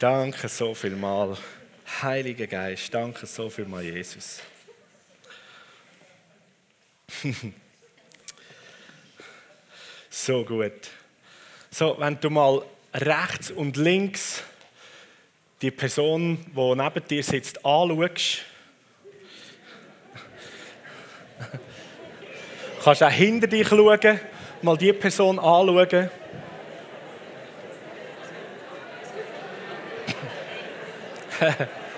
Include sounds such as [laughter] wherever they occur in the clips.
Danke so viel mal. Heiliger Geist, danke so viel mal, Jesus. [laughs] so gut. So, wenn du mal rechts und links die Person, die neben dir sitzt, anschaust, [laughs] kannst auch hinter dich schauen, mal die Person anschauen. [laughs]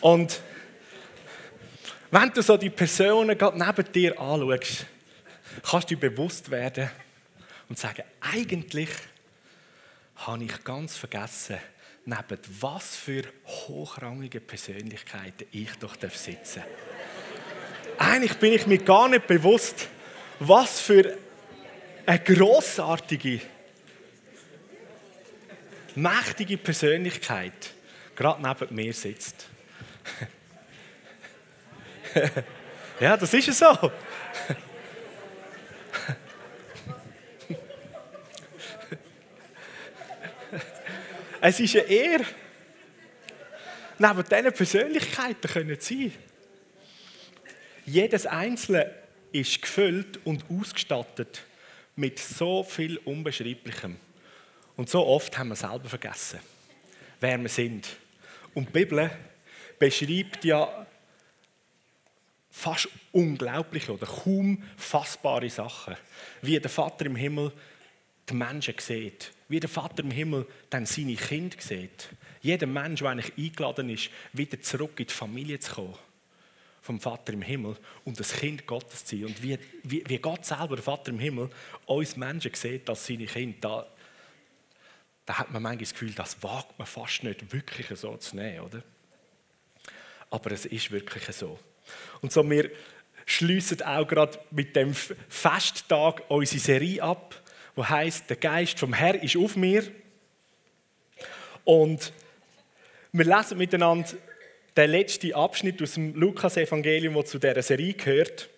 Und wenn du so die Personen gerade neben dir anschaust, kannst du dir bewusst werden und sagen, eigentlich habe ich ganz vergessen, neben was für hochrangige Persönlichkeiten ich doch sitzen darf. Eigentlich bin ich mir gar nicht bewusst, was für eine großartige, mächtige Persönlichkeit gerade neben mir sitzt. [laughs] ja, das ist so. [laughs] es ist eine Ehre, neben diesen Persönlichkeiten können zu sein. Jedes Einzelne ist gefüllt und ausgestattet mit so viel Unbeschreiblichem. Und so oft haben wir selber vergessen, wer wir sind. Und die Bibel beschreibt ja fast unglaubliche oder kaum fassbare Sachen, wie der Vater im Himmel die Menschen sieht, wie der Vater im Himmel dann seine Kinder sieht. Jeder Mensch, der eigentlich eingeladen ist, wieder zurück in die Familie zu kommen, vom Vater im Himmel und das Kind Gottes zu sein. Und wie, wie, wie Gott selber, der Vater im Himmel, uns Menschen sieht als seine Kinder, da, da hat man manchmal das Gefühl, das wagt man fast nicht wirklich so zu nehmen, oder? aber es ist wirklich so. Und so, wir schließen auch gerade mit dem Festtag unsere Serie ab, wo heißt: Der Geist vom Herr ist auf mir. Und wir lesen miteinander den letzten Abschnitt aus dem Lukas-Evangelium, der zu dieser Serie gehört.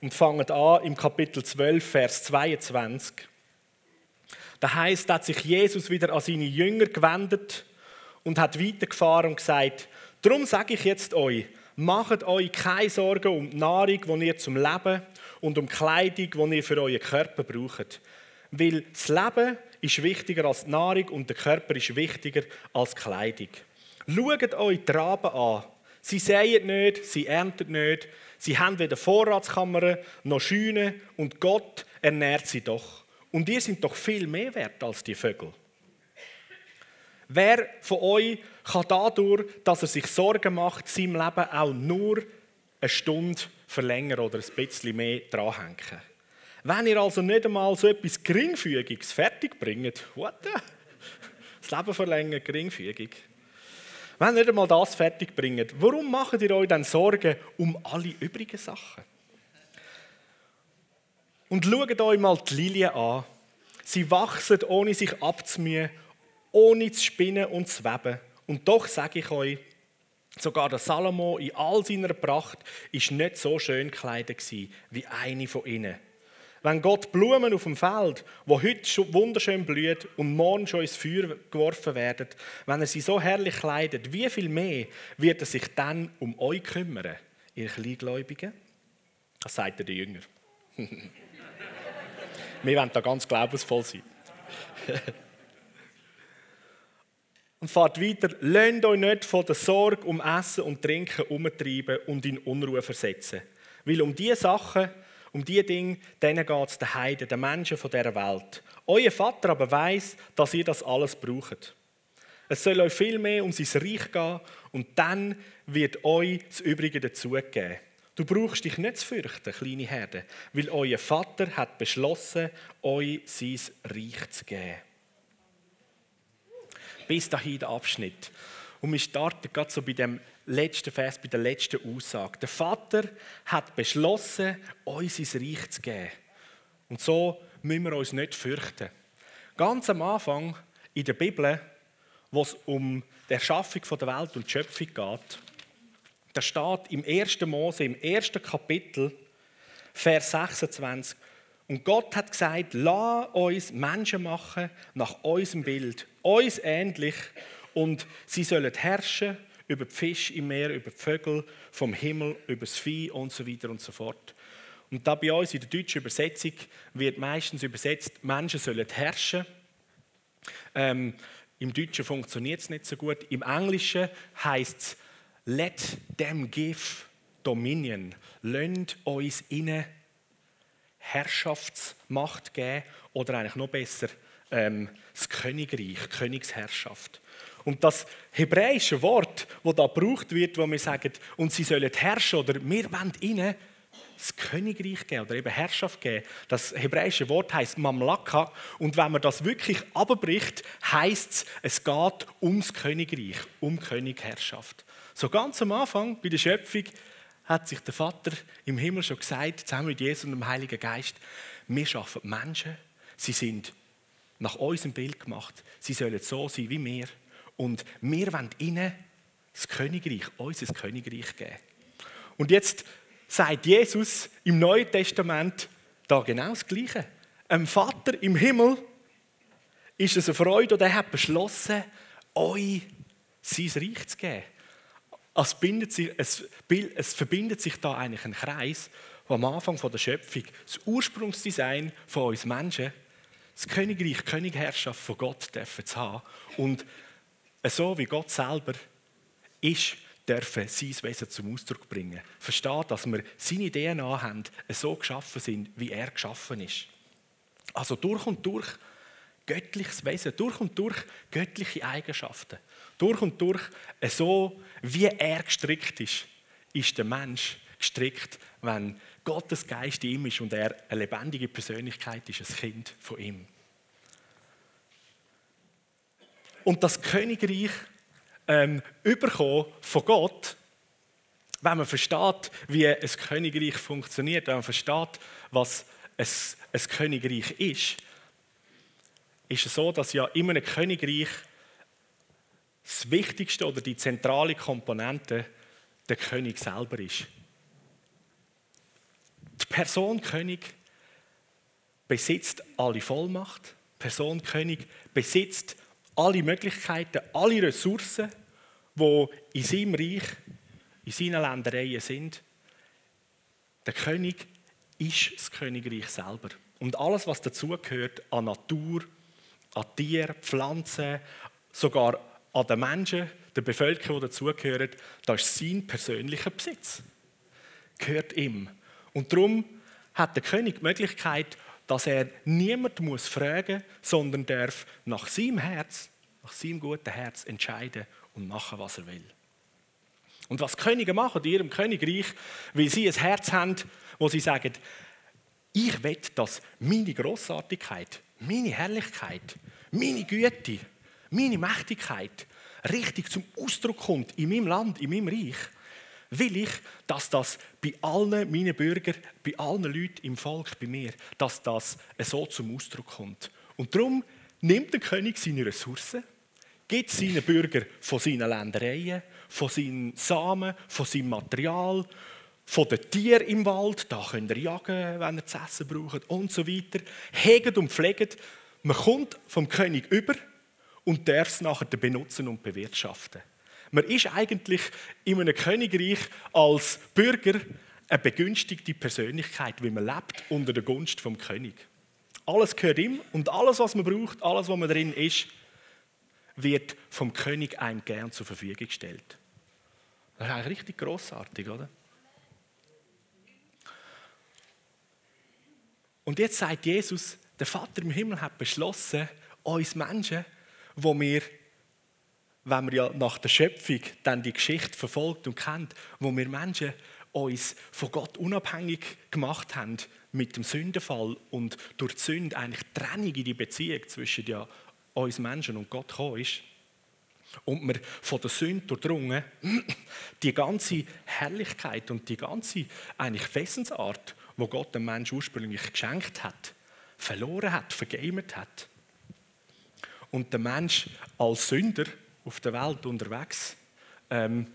Und fangen an im Kapitel 12, Vers 22. Da heißt, hat sich Jesus wieder an seine Jünger gewendet und hat weitergefahren und gesagt: Darum sage ich jetzt euch, macht euch keine Sorgen um die Nahrung, die ihr zum Leben und um die Kleidung, die ihr für euren Körper braucht. Weil das Leben ist wichtiger als die Nahrung und der Körper ist wichtiger als die Kleidung. Schaut euch die Raben an. Sie säen nicht, sie ernten nicht, sie haben weder Vorratskammern noch Scheunen und Gott ernährt sie doch. Und ihr sind doch viel mehr wert als die Vögel. Wer von euch kann dadurch, dass er sich Sorgen macht, seinem Leben auch nur eine Stunde verlängern oder ein bisschen mehr dranhängen? Wenn ihr also nicht einmal so etwas Geringfügiges fertig bringt, what the? Das Leben verlängern, geringfügig. Wenn ihr nicht einmal das fertig bringt, warum macht ihr euch dann Sorgen um alle übrigen Sachen? Und schaut euch mal die Lilien an. Sie wachsen, ohne sich abzumühen ohne zu spinnen und zu weben. Und doch sage ich euch, sogar der Salomo in all seiner Pracht ist nicht so schön gekleidet wie eine von ihnen. Wenn Gott Blumen auf dem Feld, wo heute schon wunderschön blüht und morgen schon ins Feuer geworfen werden, wenn er sie so herrlich kleidet, wie viel mehr wird er sich dann um euch kümmern, ihr Kleingläubigen? Das sagt er den Jünger. [laughs] Wir wollen da ganz glaubensvoll sein. [laughs] Und fahrt weiter, lasst euch nicht von der Sorge um Essen und Trinken umtreiben und in Unruhe versetzen. Weil um diese Sachen, um diese Dinge, denen geht es den Heiden, den Menschen von dieser Welt. Euer Vater aber weiß, dass ihr das alles braucht. Es soll euch viel mehr um sein Reich gehen und dann wird euch das Übrige dazugeben. Du brauchst dich nicht zu fürchten, kleine Herde, weil euer Vater hat beschlossen, euch sein Reich zu geben bis dahin der Abschnitt. Und wir starten gerade so bei dem letzten Vers, bei der letzten Aussage. Der Vater hat beschlossen, uns sein Reich zu geben. Und so müssen wir uns nicht fürchten. Ganz am Anfang in der Bibel, wo es um die Erschaffung der Welt und die Schöpfung geht, Da steht im 1. Mose, im ersten Kapitel, Vers 26. Und Gott hat gesagt, lass uns Menschen machen nach unserem Bild, uns ähnlich, und sie sollen herrschen über die Fische im Meer, über die Vögel vom Himmel, über das Vieh und so weiter und so fort. Und da bei uns in der deutschen Übersetzung wird meistens übersetzt, Menschen sollen herrschen. Ähm, Im Deutschen funktioniert es nicht so gut. Im Englischen heißt es, let them give dominion. Lönnt uns ihnen Herrschaftsmacht geben oder eigentlich noch besser ähm, das Königreich, Königsherrschaft. Und das hebräische Wort, das da gebraucht wird, wo wir sagen, und sie sollen herrschen oder wir wollen ihnen das Königreich geben oder eben Herrschaft geben. Das hebräische Wort heißt Mamlaka und wenn man das wirklich abbricht, heißt es, es geht ums Königreich, um Königherrschaft. So ganz am Anfang bei der Schöpfung hat sich der Vater im Himmel schon gesagt, zusammen mit Jesus und dem Heiligen Geist, wir schaffen Menschen, sie sind nach unserem Bild gemacht, sie sollen so sein wie wir und wir wollen ihnen das Königreich, unser Königreich geben. Und jetzt sagt Jesus im Neuen Testament da genau das Gleiche. Ein Vater im Himmel ist es eine Freude und er hat beschlossen, euch sein Reich zu geben. Es, bindet sich, es, es verbindet sich da eigentlich ein Kreis, wo am Anfang von der Schöpfung das Ursprungsdesign von uns Menschen, das Königreich, Königherrschaft von Gott dürfen zu haben. Und so wie Gott selber ist, dürfen sein Wesen zum Ausdruck bringen. Versteht, dass wir seine DNA haben, so geschaffen sind, wie er geschaffen ist. Also durch und durch göttliches Wesen, durch und durch göttliche Eigenschaften. Durch und durch, so wie er gestrickt ist, ist der Mensch gestrickt, wenn Gottes Geist in ihm ist und er eine lebendige Persönlichkeit ist, ein Kind von ihm. Und das Königreich ähm, überkommen von Gott, wenn man versteht, wie ein Königreich funktioniert, wenn man versteht, was ein, ein Königreich ist, ist es so, dass ja in einem Königreich das Wichtigste oder die zentrale Komponente der König selber ist. Die Person König besitzt alle Vollmacht. Die Person König besitzt alle Möglichkeiten, alle Ressourcen, die in seinem Reich, in seinen Ländereien sind. Der König ist das Königreich selber. Und alles, was dazugehört an Natur, an Tieren, Pflanzen, sogar an den Menschen, der Bevölkerung, die dazugehören, das ist sein persönlicher Besitz. Gehört ihm. Und darum hat der König die Möglichkeit, dass er niemand muss fragen, sondern darf nach seinem Herz, nach seinem guten Herz entscheiden und machen, was er will. Und was Könige machen in ihrem Königreich, weil sie ein Herz haben, wo sie sagen, ich will, dass meine Großartigkeit, meine Herrlichkeit, meine Güte, meine Mächtigkeit richtig zum Ausdruck kommt in meinem Land, in meinem Reich, will ich, dass das bei allen meinen Bürgern, bei allen Leuten im Volk, bei mir, dass das so zum Ausdruck kommt. Und darum nimmt der König seine Ressourcen, gibt seinen Bürgern von seinen Ländereien, von seinen Samen, von seinem Material, von den Tieren im Wald, da könnt ihr jagen, wenn ihr zu essen braucht und so weiter, hegt und pflegt. Man kommt vom König über und darf es nachher benutzen und bewirtschaften. Man ist eigentlich in einem Königreich als Bürger eine begünstigte Persönlichkeit, wie man lebt unter der Gunst vom König. Alles gehört ihm und alles, was man braucht, alles, was man drin ist, wird vom König einem gern zur Verfügung gestellt. Das ist eigentlich richtig großartig, oder? Und jetzt sagt Jesus, der Vater im Himmel hat beschlossen, uns Menschen wo wir, wenn wir ja nach der Schöpfung dann die Geschichte verfolgt und kennt, wo wir Menschen uns von Gott unabhängig gemacht haben mit dem Sündenfall und durch die Sünde eigentlich Trennung in die Beziehung zwischen ja uns Menschen und Gott gekommen ist. Und wir von der Sünde durchdrungen, [clears throat] die ganze Herrlichkeit und die ganze eigentlich Wesensart, wo Gott dem Menschen ursprünglich geschenkt hat, verloren hat, vergamet hat und der Mensch als Sünder auf der Welt unterwegs ähm,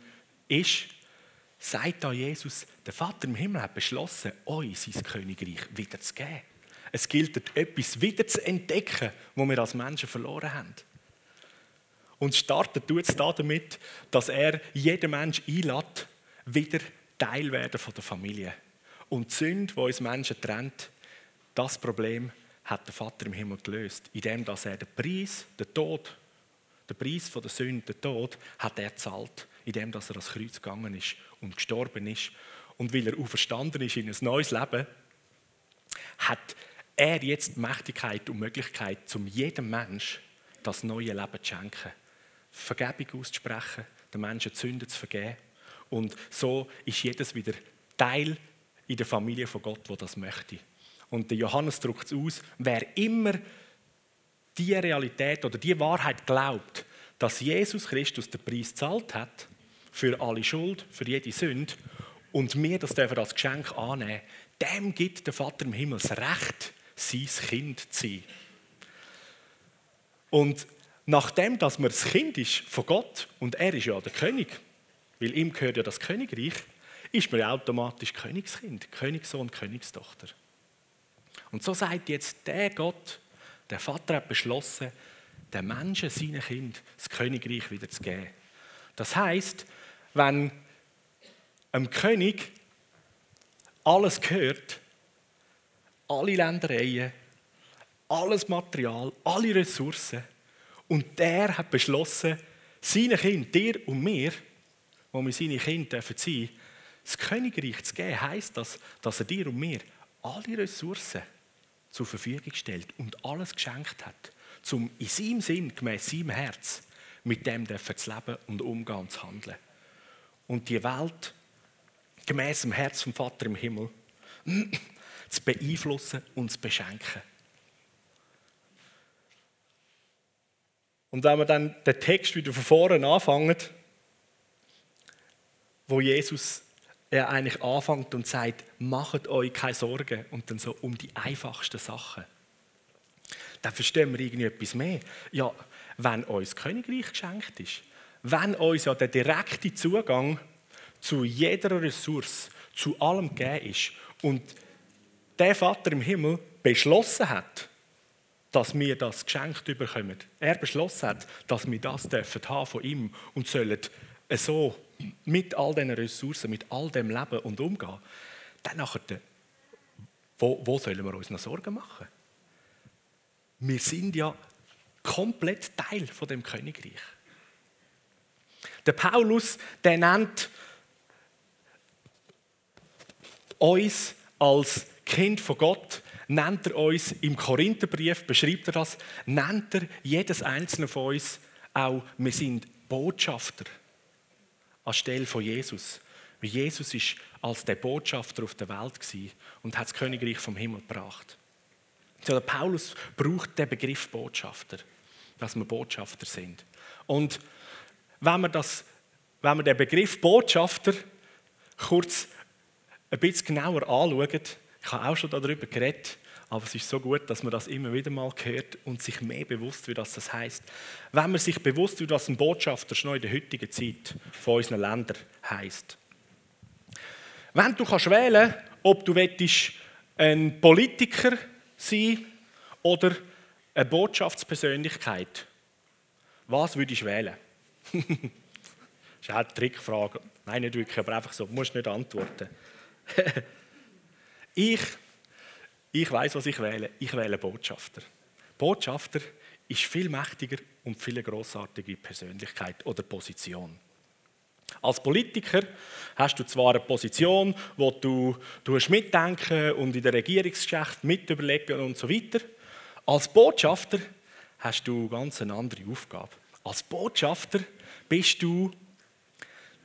ist, sagt da Jesus, der Vater im Himmel hat beschlossen, euch sein Königreich wieder zu geben. Es gilt, etwas wieder zu entdecken, wo wir als Menschen verloren haben. Und startet tut es damit, dass er jeden Mensch einlädt, wieder Teil werden von der Familie. Und die Sünde, die uns Menschen trennt, das Problem hat der Vater im Himmel gelöst, indem er den Preis, den Tod, den Preis von der Sünde, den Tod, hat er zahlt, indem er ans Kreuz gegangen ist und gestorben ist. Und weil er auferstanden ist in ein neues Leben, hat er jetzt die Mächtigkeit und Möglichkeit, zum jedem Mensch das neue Leben zu schenken. Vergebung auszusprechen, den Menschen die Sünden zu vergeben. Und so ist jedes wieder Teil in der Familie von Gott, wo das möchte. Und der Johannes drückt es aus, wer immer die Realität oder die Wahrheit glaubt, dass Jesus Christus den Preis zahlt hat für alle Schuld, für jede Sünde und wir das dürfen als Geschenk annehmen, dem gibt der Vater im Himmel das Recht, sein Kind zu sein. Und nachdem, dass man das Kind ist von Gott und er ist ja der König, weil ihm gehört ja das Königreich, ist man automatisch Königskind, Königssohn, Königstochter. Und so sagt jetzt der Gott, der Vater hat beschlossen, den Menschen, seinen Kind, das Königreich wieder zu geben. Das heißt, wenn einem König alles gehört, alle Ländereien, alles Material, alle Ressourcen, und der hat beschlossen, seinen Kind, dir und mir, wo wir seine Kinder dürfen, das Königreich zu geben, heisst das, dass er dir und mir alle Ressourcen zur Verfügung stellt und alles geschenkt hat, um in seinem Sinn, gemäß seinem Herz, mit dem zu leben und umgehen und zu handeln. Und die Welt gemäß dem Herz vom Vater im Himmel [clears throat] zu beeinflussen und zu beschenken. Und wenn wir dann den Text wieder von vorne anfangen, wo Jesus er eigentlich anfängt und sagt, macht euch keine Sorgen und dann so um die einfachsten Sachen. Dann verstehen wir irgendwie etwas mehr. Ja, wenn uns Königreich geschenkt ist, wenn uns ja der direkte Zugang zu jeder Ressource, zu allem gegeben ist und der Vater im Himmel beschlossen hat, dass wir das geschenkt bekommen. Er beschlossen hat, dass wir das dürfen haben von ihm und sollen so mit all diesen Ressourcen, mit all dem Leben und umgehen, dann nachher, wo, wo sollen wir uns noch Sorgen machen? Wir sind ja komplett Teil von dem Königreich. Der Paulus, der nennt uns als Kind von Gott, nennt er uns im Korintherbrief, beschreibt er das, nennt er jedes einzelne von uns auch, wir sind Botschafter anstelle von Jesus. Weil Jesus ist als der Botschafter auf der Welt und hat das Königreich vom Himmel gebracht. So, der Paulus braucht den Begriff Botschafter, dass wir Botschafter sind. Und wenn wir, das, wenn wir den Begriff Botschafter kurz ein bisschen genauer anschauen, ich habe auch schon darüber geredet, aber es ist so gut, dass man das immer wieder mal hört und sich mehr bewusst wird, was das heißt. Wenn man sich bewusst wird, was ein Botschafter schon in der heutigen Zeit von unseren Ländern heißt. Wenn du kannst wählen, ob du ein Politiker sein oder eine Botschaftspersönlichkeit, was würdest du wählen? [laughs] das ist auch eine Trickfrage. Nein, nicht wirklich, aber einfach so. Du musst nicht antworten. [laughs] ich ich weiß, was ich wähle. Ich wähle Botschafter. Botschafter ist viel mächtiger und viel großartige Persönlichkeit oder Position. Als Politiker hast du zwar eine Position, wo du, du hast mitdenken und in der Regierungsgeschäft mitüberlegen und so weiter. Als Botschafter hast du ganz eine andere Aufgabe. Als Botschafter bist du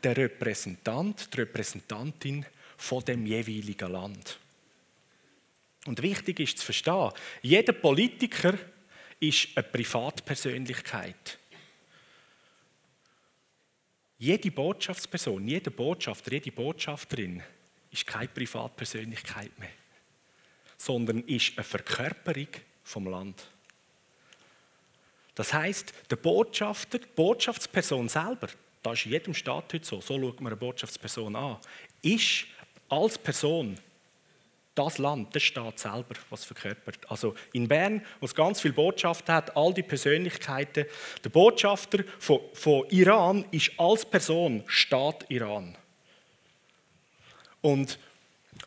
der Repräsentant, die Repräsentantin von dem jeweiligen Land. Und wichtig ist zu verstehen, jeder Politiker ist eine Privatpersönlichkeit. Jede Botschaftsperson, jeder Botschafter, jede Botschafterin ist keine Privatpersönlichkeit mehr, sondern ist eine Verkörperung vom Land. Das heißt, der Botschafter, die Botschaftsperson selber, das ist in jedem Staat heute so, so schaut man eine Botschaftsperson an, ist als Person das Land, der Staat selber, was verkörpert. Also in Bern, wo es ganz viele Botschaften hat, all die Persönlichkeiten. Der Botschafter von, von Iran ist als Person Staat Iran. Und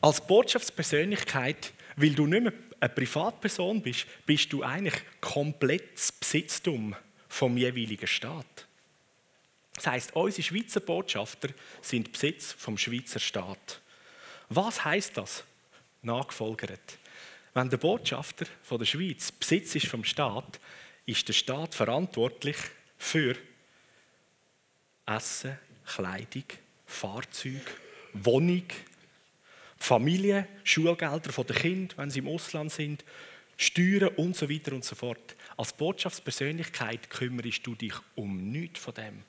als Botschaftspersönlichkeit, weil du nicht mehr eine Privatperson bist, bist du eigentlich komplett das Besitztum vom jeweiligen Staat. Das heißt, unsere Schweizer Botschafter sind Besitz vom Schweizer Staat. Was heißt das? Nachgefolgert. Wenn der Botschafter von der Schweiz Besitz ist vom Staat, ist der Staat verantwortlich für Essen, Kleidung, Fahrzeug, Wohnung, Familie, Schulgelder der Kinder, wenn sie im Ausland sind, Steuern und so weiter und so fort. Als Botschaftspersönlichkeit kümmerst du dich um nichts von dem.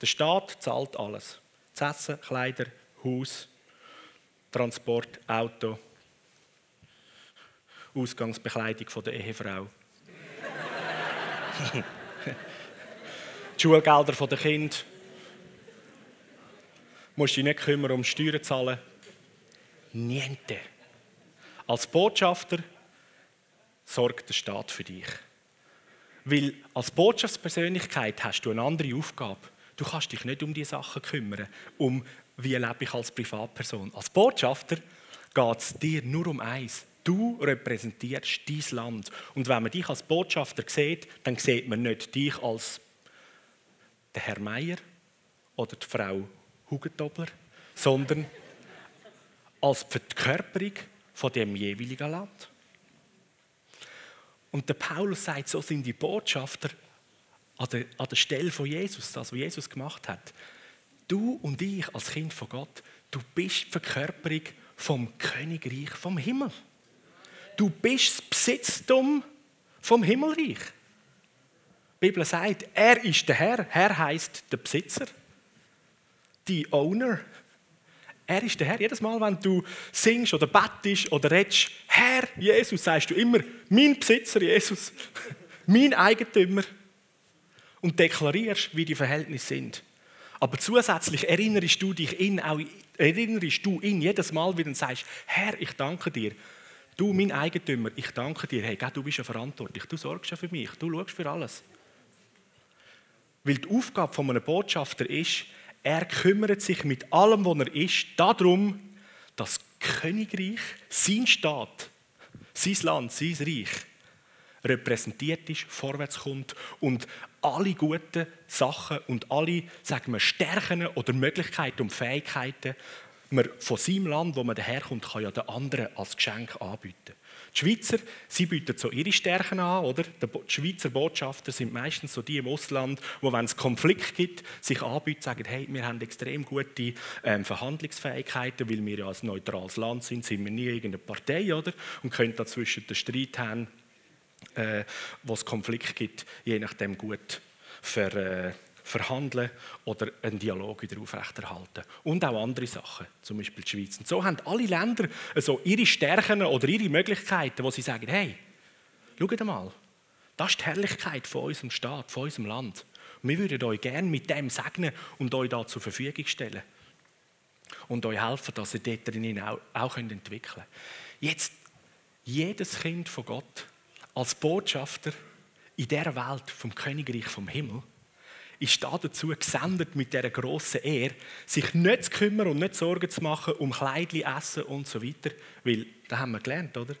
Der Staat zahlt alles. Das Essen, Kleider, Haus, Transport, Auto, Ausgangsbekleidung der Ehefrau. [laughs] die Schulgelder der Kinder. Du musst dich nicht kümmern um Steuern zahlen. Niente. Als Botschafter sorgt der Staat für dich. Weil als Botschaftspersönlichkeit hast du eine andere Aufgabe. Du kannst dich nicht um die Sachen kümmern, um wie lebe ich als Privatperson. Als Botschafter geht es dir nur um eins. Du repräsentierst dein Land. Und wenn man dich als Botschafter sieht, dann sieht man nicht dich als der Herr Meier oder die Frau Hugentobler, sondern als Verkörperung von dem jeweiligen Land. Und der Paulus sagt, so sind die Botschafter an der, an der Stelle von Jesus, das, was Jesus gemacht hat. Du und ich als Kind von Gott, du bist die Verkörperung vom Königreich vom Himmel. Du bist das Besitztum vom Himmelreich. Die Bibel sagt, er ist der Herr. Herr heißt der Besitzer, die Owner. Er ist der Herr. Jedes Mal, wenn du singst oder bettest oder redest, Herr Jesus, sagst du immer, mein Besitzer Jesus, [laughs] mein Eigentümer. Und deklarierst, wie die Verhältnisse sind. Aber zusätzlich erinnerst du dich ihn, auch, erinnerst du ihn jedes Mal wieder und sagst, Herr, ich danke dir. Du, mein Eigentümer, ich danke dir. Hey, du bist ja verantwortlich. Du sorgst ja für mich. Du schaust für alles. Weil die Aufgabe von einem Botschafter ist, er kümmert sich mit allem, was er ist, darum, dass Königreich, sein Staat, sein Land, sein Reich repräsentiert ist, vorwärts kommt und alle guten Sachen und alle sagen wir, Stärken oder Möglichkeiten und Fähigkeiten man von seinem Land, wo man daherkommt, kann ja den anderen als Geschenk anbieten. Die Schweizer, sie bieten so ihre Stärken an, oder? Die Schweizer Botschafter sind meistens so die im Ausland, wo, wenn es Konflikt gibt, sich anbieten, sagen, hey, wir haben extrem gute ähm, Verhandlungsfähigkeiten, weil wir ja als neutrales Land sind, sind wir nie irgendeine Partei, oder? Und können dazwischen den Streit haben, äh, wo es Konflikt gibt, je nachdem gut ver, äh, verhandeln oder einen Dialog wieder aufrechterhalten. Und auch andere Sachen, zum Beispiel die Schweiz. Und so haben alle Länder also ihre Stärken oder ihre Möglichkeiten, wo sie sagen, hey, schaut mal, das ist die Herrlichkeit von unserem Staat, von unserem Land. Und wir würden euch gerne mit dem segnen und euch da zur Verfügung stellen. Und euch helfen, dass ihr dort drinnen auch, auch entwickeln könnt. Jetzt, jedes Kind von Gott als Botschafter in dieser Welt vom Königreich vom Himmel ist da dazu gesendet mit dieser grossen Ehre, sich nicht zu kümmern und nicht Sorgen zu machen um Kleidli, Essen und so weiter. Weil, da haben wir gelernt, oder?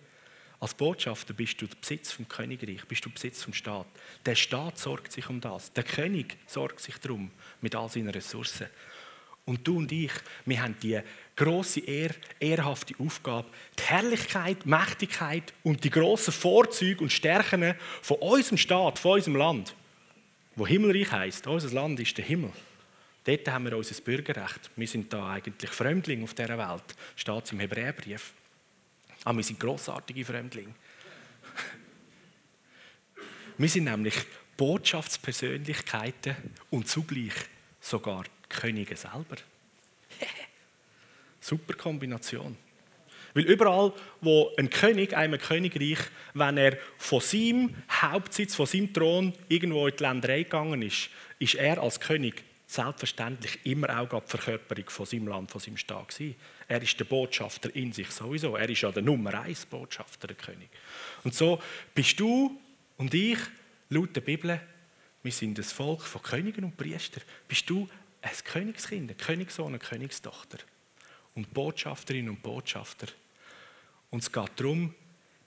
Als Botschafter bist du der Besitz vom Königreich, bist du Besitz vom Staat. Der Staat sorgt sich um das. Der König sorgt sich darum mit all seinen Ressourcen. Und du und ich, wir haben die große Ehr, ehrhafte Aufgabe, die Herrlichkeit, Mächtigkeit und die grossen Vorzüge und Stärken von unserem Staat, von unserem Land wo Himmelreich heißt, unser Land ist der Himmel. Dort haben wir unser Bürgerrecht. Wir sind da eigentlich Fremdlinge auf dieser Welt, steht es im Hebräerbrief. Aber ah, wir sind großartige Fremdlinge. [laughs] Wir sind nämlich Botschaftspersönlichkeiten und zugleich sogar Könige selber. [laughs] Super Kombination. Weil überall, wo ein König, einem Königreich, wenn er von seinem Hauptsitz, von seinem Thron irgendwo in die Länderei gegangen ist, ist er als König selbstverständlich immer auch die Verkörperung von seinem Land, von seinem Staat gewesen. Er ist der Botschafter in sich sowieso. Er ist ja der Nummer eins Botschafter, der König. Und so bist du und ich, laut der Bibel, wir sind das Volk von Königen und Priestern. Bist du ein Königskind, ein Königssohn, eine Königstochter und Botschafterinnen und Botschafter. Und es geht darum,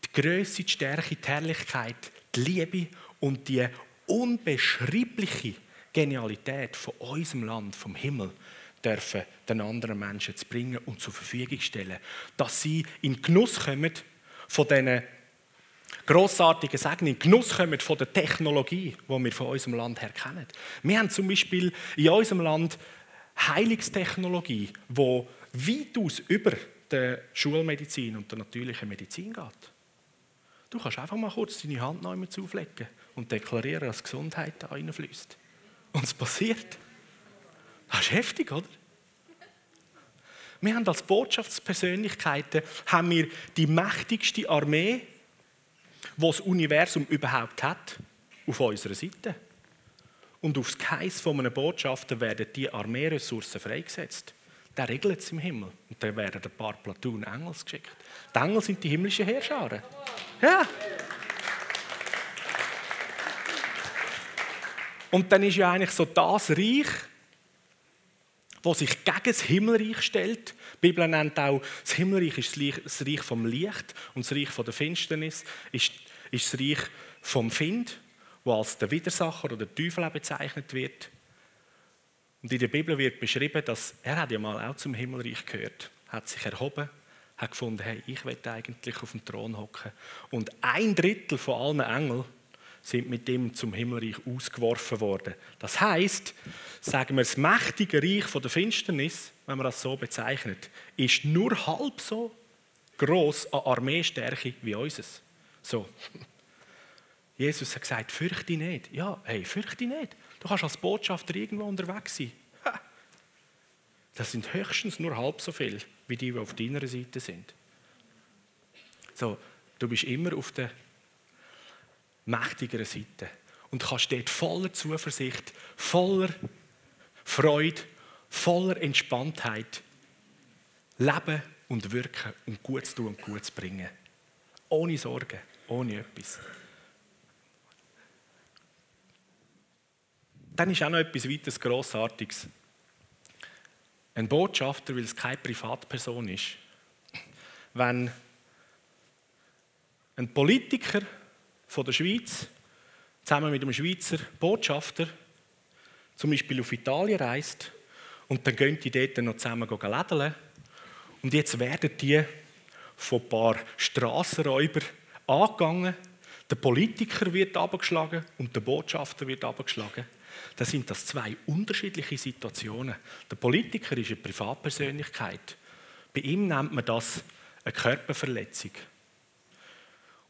die Größe, die Stärke, die Herrlichkeit, die Liebe und die unbeschreibliche Genialität von unserem Land, vom Himmel, dürfen den anderen Menschen zu bringen und zur Verfügung stellen, dass sie in Genuss kommen von diesen grossartigen Segen, in Genuss kommen von der Technologie, die wir von unserem Land her kennen. Wir haben zum Beispiel in unserem Land Heilungstechnologie, die weitaus über der Schulmedizin und der natürlichen Medizin geht. Du kannst einfach mal kurz deine Hand noch zuflecken und deklarieren, dass Gesundheit da reinfließt. Und es passiert. Das ist heftig, oder? Wir haben als Botschaftspersönlichkeiten haben wir die mächtigste Armee, die das Universum überhaupt hat, auf unserer Seite. Und aufs Geheiß von einem Botschafter werden die Armeeressourcen freigesetzt. Der regelt es im Himmel. Und dann werden ein paar Platoon Engels geschickt. Die Engel sind die himmlischen Herrscher. Ja. Und dann ist ja eigentlich so das Reich, das sich gegen das Himmelreich stellt. Die Bibel nennt auch, das Himmelreich ist das Reich vom Licht und das Reich der Finsternis ist, ist das Reich vom Find, wo als der Widersacher oder der Teufel bezeichnet wird. Und in der Bibel wird beschrieben, dass er hat ja mal auch zum Himmelreich gehört, hat sich erhoben, hat gefunden, hey, ich will eigentlich auf dem Thron hocken. Und ein Drittel von allen Engeln sind mit ihm zum Himmelreich ausgeworfen worden. Das heißt, sagen wir, das mächtige Reich von der Finsternis, wenn man das so bezeichnet, ist nur halb so groß an Armeestärke wie unseres. So. [laughs] Jesus hat gesagt, fürchte nicht. Ja, hey, fürchte nicht. Du kannst als Botschafter irgendwo unterwegs sein. Das sind höchstens nur halb so viel, wie die, die auf deiner Seite sind. So, du bist immer auf der mächtigeren Seite und kannst dort voller Zuversicht, voller Freude, voller Entspanntheit leben und wirken und Gutes tun und Gutes bringen. Ohne Sorgen, ohne etwas. Dann ist auch noch etwas weiteres Grossartiges. Ein Botschafter, weil es keine Privatperson ist, wenn ein Politiker von der Schweiz zusammen mit einem Schweizer Botschafter zum Beispiel auf Italien reist und dann gehen die dort noch zusammen lädeln und jetzt werden die von ein paar Strassenräubern angegangen. Der Politiker wird abgeschlagen und der Botschafter wird abgeschlagen. Da sind das zwei unterschiedliche Situationen. Der Politiker ist eine Privatpersönlichkeit. Bei ihm nennt man das eine Körperverletzung.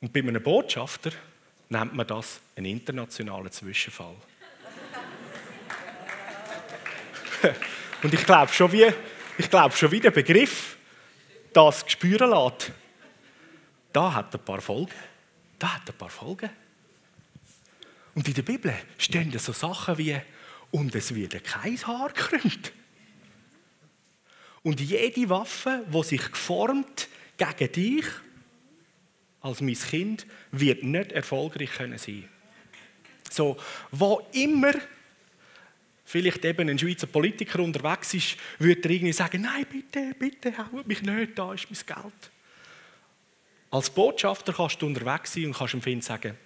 Und bei einem Botschafter nennt man das einen internationalen Zwischenfall. [laughs] Und ich glaube schon, wie, ich glaube schon wie der Begriff das spüren lässt, da hat ein paar Folgen. Da hat ein paar Folgen. Und in der Bibel stehen so Sachen wie, und es wird kein Haar krümmt. Und jede Waffe, die sich geformt gegen dich als mein Kind, wird nicht erfolgreich können sein. So, wo immer vielleicht eben ein Schweizer Politiker unterwegs ist, würde er irgendwie sagen, nein, bitte, bitte, haut mich nicht, da ist mein Geld. Als Botschafter kannst du unterwegs sein und kannst dem Kind sagen,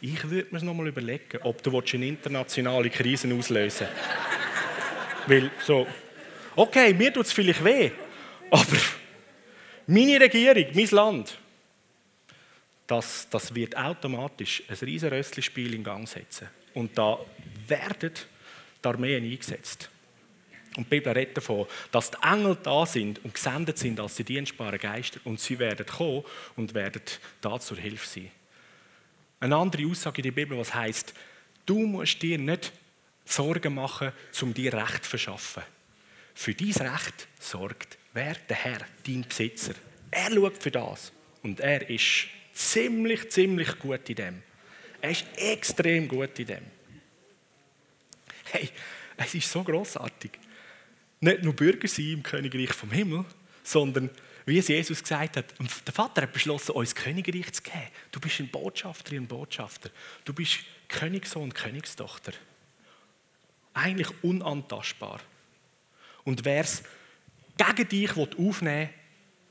ich würde mir noch mal überlegen, ob du eine internationale Krise auslösen Weil so, okay, mir tut es vielleicht weh, aber meine Regierung, mein Land, das, das wird automatisch ein riesen Röstlispiel in Gang setzen. Und da werden die Armeen eingesetzt. Und die Bibel redet davon, dass die Engel da sind und gesendet sind als die dienstbaren Geister und sie werden kommen und werden da zur Hilfe sein. Eine andere Aussage in der Bibel, was heißt, du musst dir nicht Sorgen machen, um dir Recht zu verschaffen. Für dein Recht sorgt wer? Der Herr, dein Besitzer. Er schaut für das. Und er ist ziemlich, ziemlich gut in dem. Er ist extrem gut in dem. Hey, Es ist so großartig. Nicht nur Bürger sein im Königreich vom Himmel, sondern wie es Jesus gesagt hat, der Vater hat beschlossen, uns Königreich zu geben. Du bist ein Botschafterin und Botschafter. Du bist Königssohn und Königstochter. Eigentlich unantastbar. Und wer es gegen dich aufnehmen will,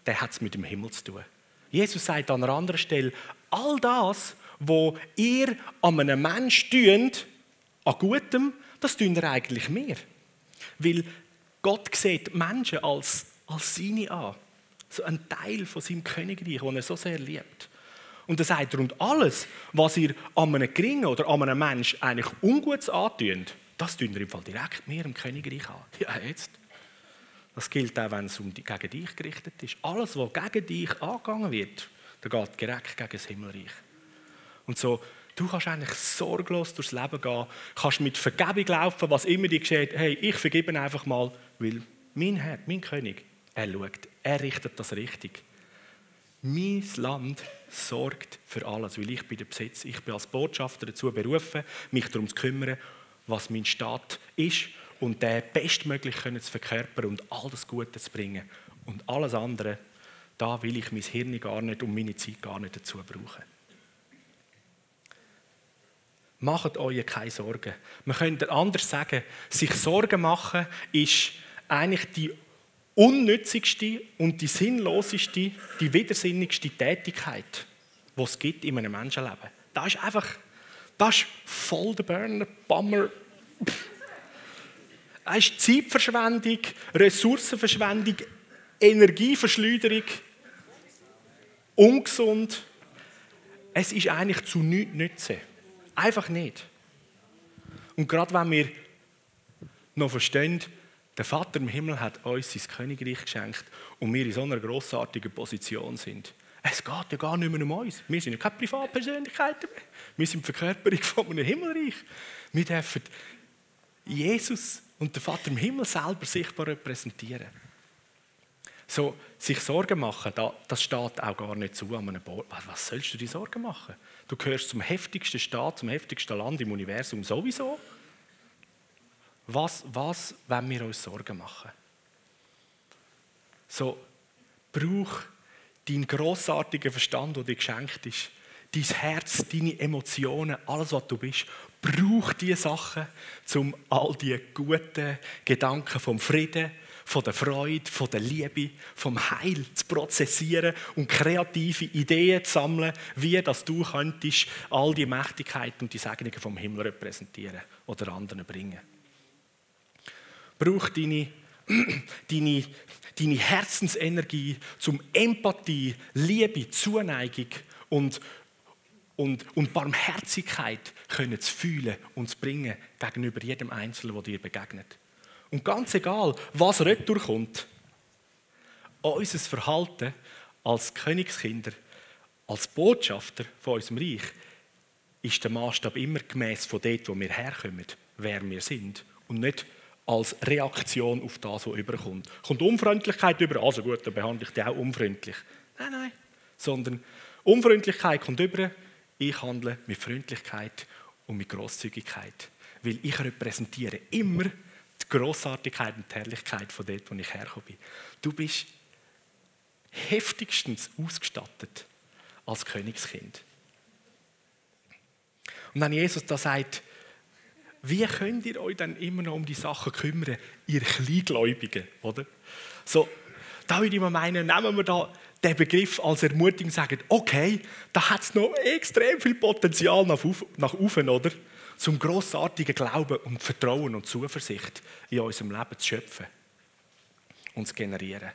der hat es mit dem Himmel zu tun. Jesus sagt an einer anderen Stelle, all das, wo ihr an einem Menschen tut, an Gutem, das tun ihr eigentlich mehr. Weil Gott sieht Menschen als, als seine an. So ein Teil von seinem Königreich, den er so sehr liebt. Und er sagt er, und alles, was ihr an einem Geringen oder an einem Menschen eigentlich Ungutes antut, das tun ihr im Fall direkt mehr im Königreich an. Ja, jetzt. Das gilt auch, wenn es um die, gegen dich gerichtet ist. Alles, was gegen dich angegangen wird, da geht direkt gegen das Himmelreich. Und so, du kannst eigentlich sorglos durchs Leben gehen, kannst mit Vergebung laufen, was immer dir geschieht. Hey, ich vergebe einfach mal, weil mein Herr, mein König, er schaut, er richtet das richtig. Mein Land sorgt für alles, weil ich bin der Besitz. Ich bin als Botschafter dazu berufen, mich darum zu kümmern, was mein Staat ist und den bestmöglich können zu verkörpern und all das Gute zu bringen. Und alles andere, da will ich mein Hirn gar nicht und meine Zeit gar nicht dazu brauchen. Macht euch keine Sorgen. Man könnte anders sagen, sich Sorgen machen ist eigentlich die unnützigste und die sinnloseste, die widersinnigste Tätigkeit, die es gibt in einem Menschenleben. Das ist einfach, das ist voll der Burner, Bummer. Das ist Zeitverschwendung, Ressourcenverschwendung, Energieverschleuderung, ungesund. Es ist eigentlich zu nichts nützen. Einfach nicht. Und gerade wenn wir noch verstehen, der Vater im Himmel hat uns sein Königreich geschenkt und wir in so einer grossartigen Position sind. Es geht ja gar nicht mehr um uns. Wir sind ja keine Privatpersönlichkeiten mehr. Wir sind die Verkörperung von einem Himmelreich. Wir dürfen Jesus und den Vater im Himmel selber sichtbar repräsentieren. So, sich Sorgen machen, das steht auch gar nicht zu an einem Board. Was sollst du dir Sorgen machen? Du gehörst zum heftigsten Staat, zum heftigsten Land im Universum sowieso. Was, was wenn wir uns Sorgen machen? So, brauch deinen grossartigen Verstand, der dir geschenkt ist, dein Herz, deine Emotionen, alles, was du bist, brauch diese Sachen, um all die guten Gedanken vom Frieden, von der Freude, von der Liebe, vom Heil zu prozessieren und kreative Ideen zu sammeln, wie dass du könntest all die Mächtigkeiten und die Segnungen vom Himmel repräsentieren oder anderen bringen. Brauch deine, [clears throat] deine, deine Herzensenergie zum Empathie, Liebe, Zuneigung und und, und Barmherzigkeit können zu fühlen und zu bringen gegenüber jedem Einzelnen, der dir begegnet. Und ganz egal, was retour kommt, unser Verhalten als Königskinder, als Botschafter von unserem Reich, ist der Maßstab immer gemäß von dort, wo wir herkommen, wer wir sind. Und nicht als Reaktion auf das, was überkommt. Kommt Unfreundlichkeit über, also gut, dann behandle ich dich auch unfreundlich. Nein, nein. Sondern Unfreundlichkeit kommt über, ich handle mit Freundlichkeit und mit Großzügigkeit. Weil ich repräsentiere immer die Großartigkeit und die Herrlichkeit von dort, wo ich hergekommen bin. Du bist heftigstens ausgestattet als Königskind. Und wenn Jesus da sagt, wie könnt ihr euch dann immer noch um die Sachen kümmern, ihr Kleingläubigen, oder? So, da würde ich mal meinen, nehmen wir da den Begriff als Ermutigung sagen, okay, da hat es noch extrem viel Potenzial nach, nach oben, oder? Zum grossartigen Glauben und Vertrauen und Zuversicht in unserem Leben zu schöpfen und zu generieren.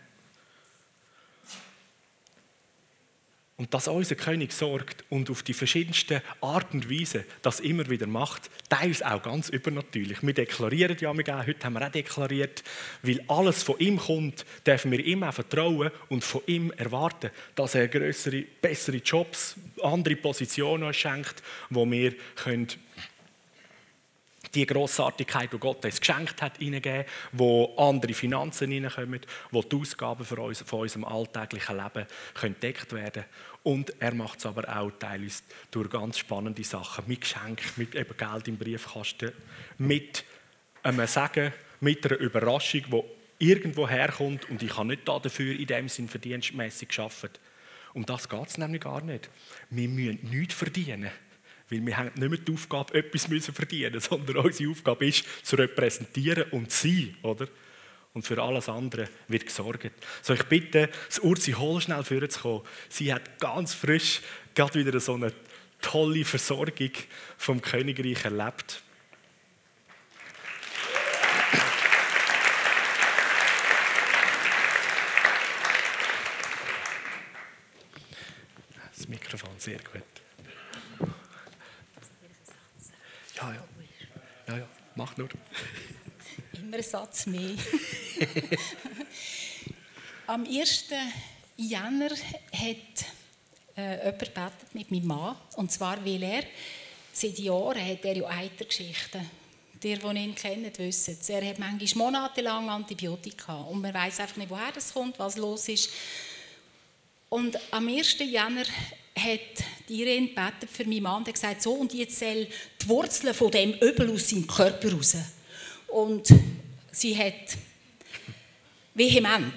Und dass unser König sorgt und auf die verschiedensten Arten und Weisen das immer wieder macht, teils auch ganz übernatürlich. Wir deklarieren ja, heute haben wir auch deklariert, weil alles von ihm kommt, dürfen wir ihm auch vertrauen und von ihm erwarten, dass er größere, bessere Jobs, andere Positionen schenkt, wo wir können die Grossartigkeit, die Gott uns geschenkt hat, hineingeben, wo andere Finanzen hineinkommen, wo die Ausgaben von unserem alltäglichen Leben können gedeckt werden Und er macht es aber auch teilweise durch ganz spannende Sachen, mit Geschenken, mit eben Geld im Briefkasten, mit einem sagen, mit einer Überraschung, die irgendwo herkommt und ich habe nicht dafür in dem Sinn verdienstmäßig geschafft. Um das geht es nämlich gar nicht. Wir müssen nichts verdienen. Weil wir haben nicht mehr die Aufgabe, etwas müssen verdienen sondern unsere Aufgabe ist, zu repräsentieren und zu sein. Oder? Und für alles andere wird gesorgt. So, ich bitte, das Ursi Hol schnell vorzukommen. Sie hat ganz frisch gerade wieder so eine tolle Versorgung vom Königreich erlebt. Das Mikrofon sehr gut. Ja, ja. Ja, ja. Mach nur. [laughs] Immer ein Satz mehr. [laughs] Am 1. Januar hat äh, jemand gebetet mit meinem Mann. Und zwar, weil er seit Jahren hat er ja Eitergeschichten. Die, die ihn kennen, wissen es. Er hat manchmal monatelang Antibiotika und man weiß einfach nicht, woher das kommt, was los ist. Und am 1. Januar hat die Irene gebetet für meinen Mann und gesagt, so, und jetzt soll die Wurzeln von dem Übel aus seinem Körper raus. Und sie hat vehement,